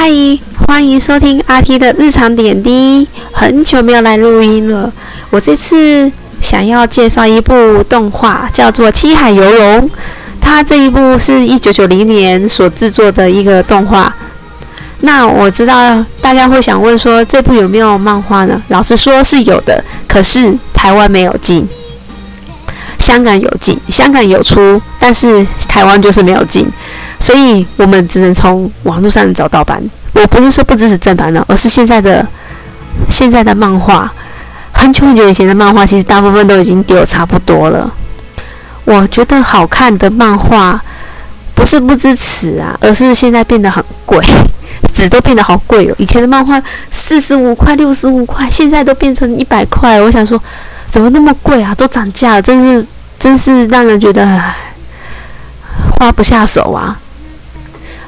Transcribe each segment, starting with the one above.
嗨，欢迎收听阿 T 的日常点滴。很久没有来录音了，我这次想要介绍一部动画，叫做《七海游龙》。它这一部是一九九零年所制作的一个动画。那我知道大家会想问说，这部有没有漫画呢？老实说是有的，可是台湾没有进，香港有进，香港有出，但是台湾就是没有进，所以我们只能从网络上找盗版。我不是说不支持正版的，而是现在的现在的漫画，很久很久以前的漫画，其实大部分都已经丢差不多了。我觉得好看的漫画不是不支持啊，而是现在变得很贵。纸都变得好贵哦！以前的漫画四十五块、六十五块，现在都变成一百块。我想说，怎么那么贵啊？都涨价了，真是真是让人觉得花不下手啊！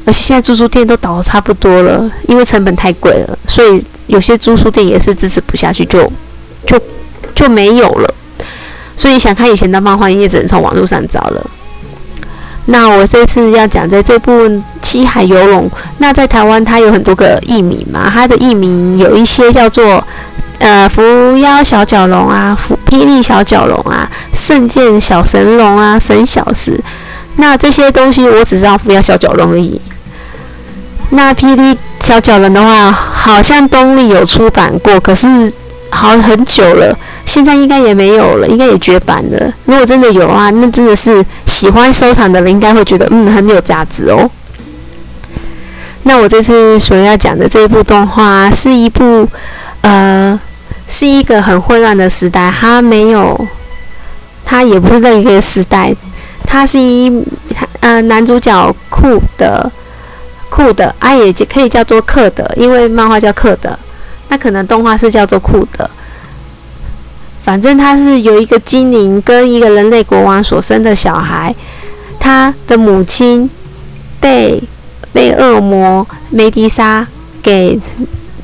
而且现在租书店都倒的差不多了，因为成本太贵了，所以有些租书店也是支持不下去，就就就没有了。所以想看以前的漫画，也只能从网络上找了。那我这次要讲的这部《七海游龙》，那在台湾它有很多个艺名嘛，它的艺名有一些叫做呃伏妖小角龙啊、伏霹雳小角龙啊、圣剑小神龙啊、神小石。那这些东西我只知道伏妖小角龙而已。那霹雳小角龙的话，好像东立有出版过，可是好很久了。现在应该也没有了，应该也绝版了。如果真的有啊，那真的是喜欢收藏的人应该会觉得嗯很有价值哦。那我这次所要讲的这一部动画是一部呃是一个很混乱的时代，它没有，它也不是另一个时代，它是一呃男主角酷的酷的啊也就可以叫做克的，因为漫画叫克的，那可能动画是叫做酷的。反正他是有一个精灵跟一个人类国王所生的小孩，他的母亲被被恶魔梅迪莎给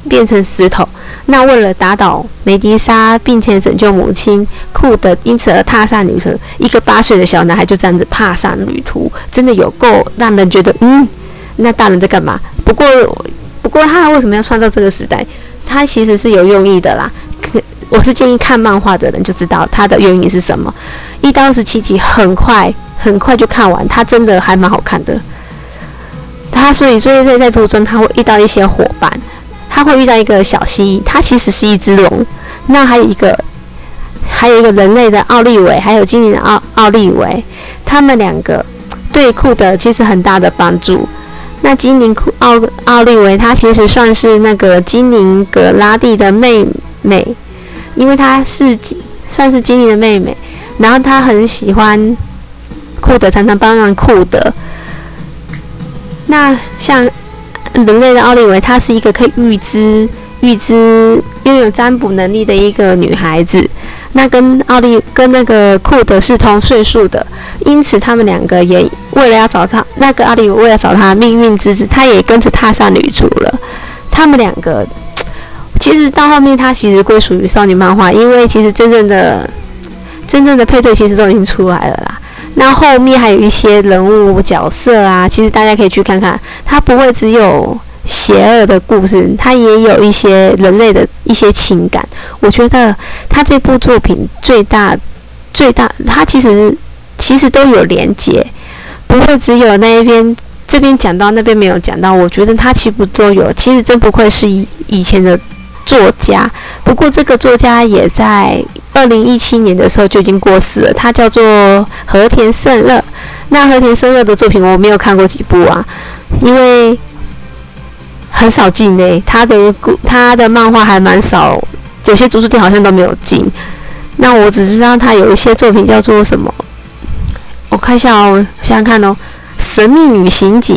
变成石头。那为了打倒梅迪莎，并且拯救母亲，库德因此而踏上旅程。一个八岁的小男孩就这样子踏上旅途，真的有够让人觉得，嗯，那大人在干嘛？不过，不过他为什么要创造这个时代？他其实是有用意的啦。可我是建议看漫画的人就知道他的用意是什么。一到二十七集很快很快就看完，他真的还蛮好看的。他所以所以在在途中他会遇到一些伙伴，他会遇到一个小蜥蜴，它其实是一只龙。那还有一个还有一个人类的奥利维，还有精灵的奥奥利维，他们两个对库的其实很大的帮助。那精灵库奥奥利维，他其实算是那个精灵格拉蒂的妹妹。因为她是算是精灵的妹妹，然后她很喜欢库德，常常帮忙库德。那像人类的奥利维，她是一个可以预知、预知、拥有占卜能力的一个女孩子。那跟奥利跟那个库德是同岁数的，因此他们两个也为了要找他，那个奥利维为了找他命运之子，他也跟着踏上旅途了。他们两个。其实到后面，他其实归属于少女漫画，因为其实真正的、真正的配对其实都已经出来了啦。那后面还有一些人物角色啊，其实大家可以去看看，它不会只有邪恶的故事，它也有一些人类的一些情感。我觉得他这部作品最大、最大，它其实其实都有连接，不会只有那一边这边讲到那边没有讲到。我觉得他其实都有，其实真不愧是以以前的。作家，不过这个作家也在二零一七年的时候就已经过世了。他叫做和田胜二。那和田胜二的作品我没有看过几部啊，因为很少进诶。他的故他的漫画还蛮少，有些图书店好像都没有进。那我只知道他有一些作品叫做什么，我看一下哦，想想看哦，《神秘女刑警》。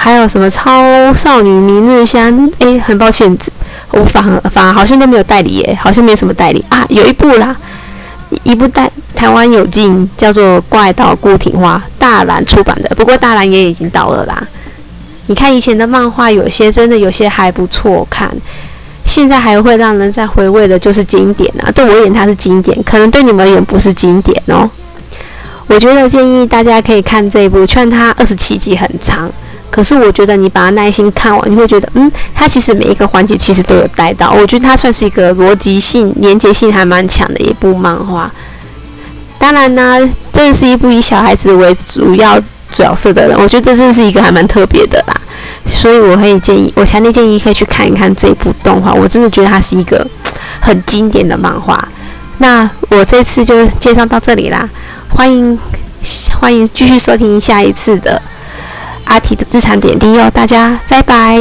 还有什么超少女明日香？诶，很抱歉，我反反而好像都没有代理耶，好像没什么代理啊。有一部啦，一部代台湾有进，叫做《怪盗顾挺花》，大蓝出版的。不过大蓝也已经到了啦。你看以前的漫画，有些真的有些还不错看，现在还会让人在回味的，就是经典啊。对我而言它是经典，可能对你们而言不是经典哦。我觉得建议大家可以看这一部，劝它二十七集很长。可是我觉得你把它耐心看完，你会觉得，嗯，它其实每一个环节其实都有带到。我觉得它算是一个逻辑性、连结性还蛮强的一部漫画。当然呢，这是一部以小孩子为主要角色的人，我觉得这真是一个还蛮特别的啦。所以我可以建议，我强烈建议可以去看一看这部动画。我真的觉得它是一个很经典的漫画。那我这次就介绍到这里啦，欢迎欢迎继续收听下一次的阿提的日常点滴哦，大家拜拜。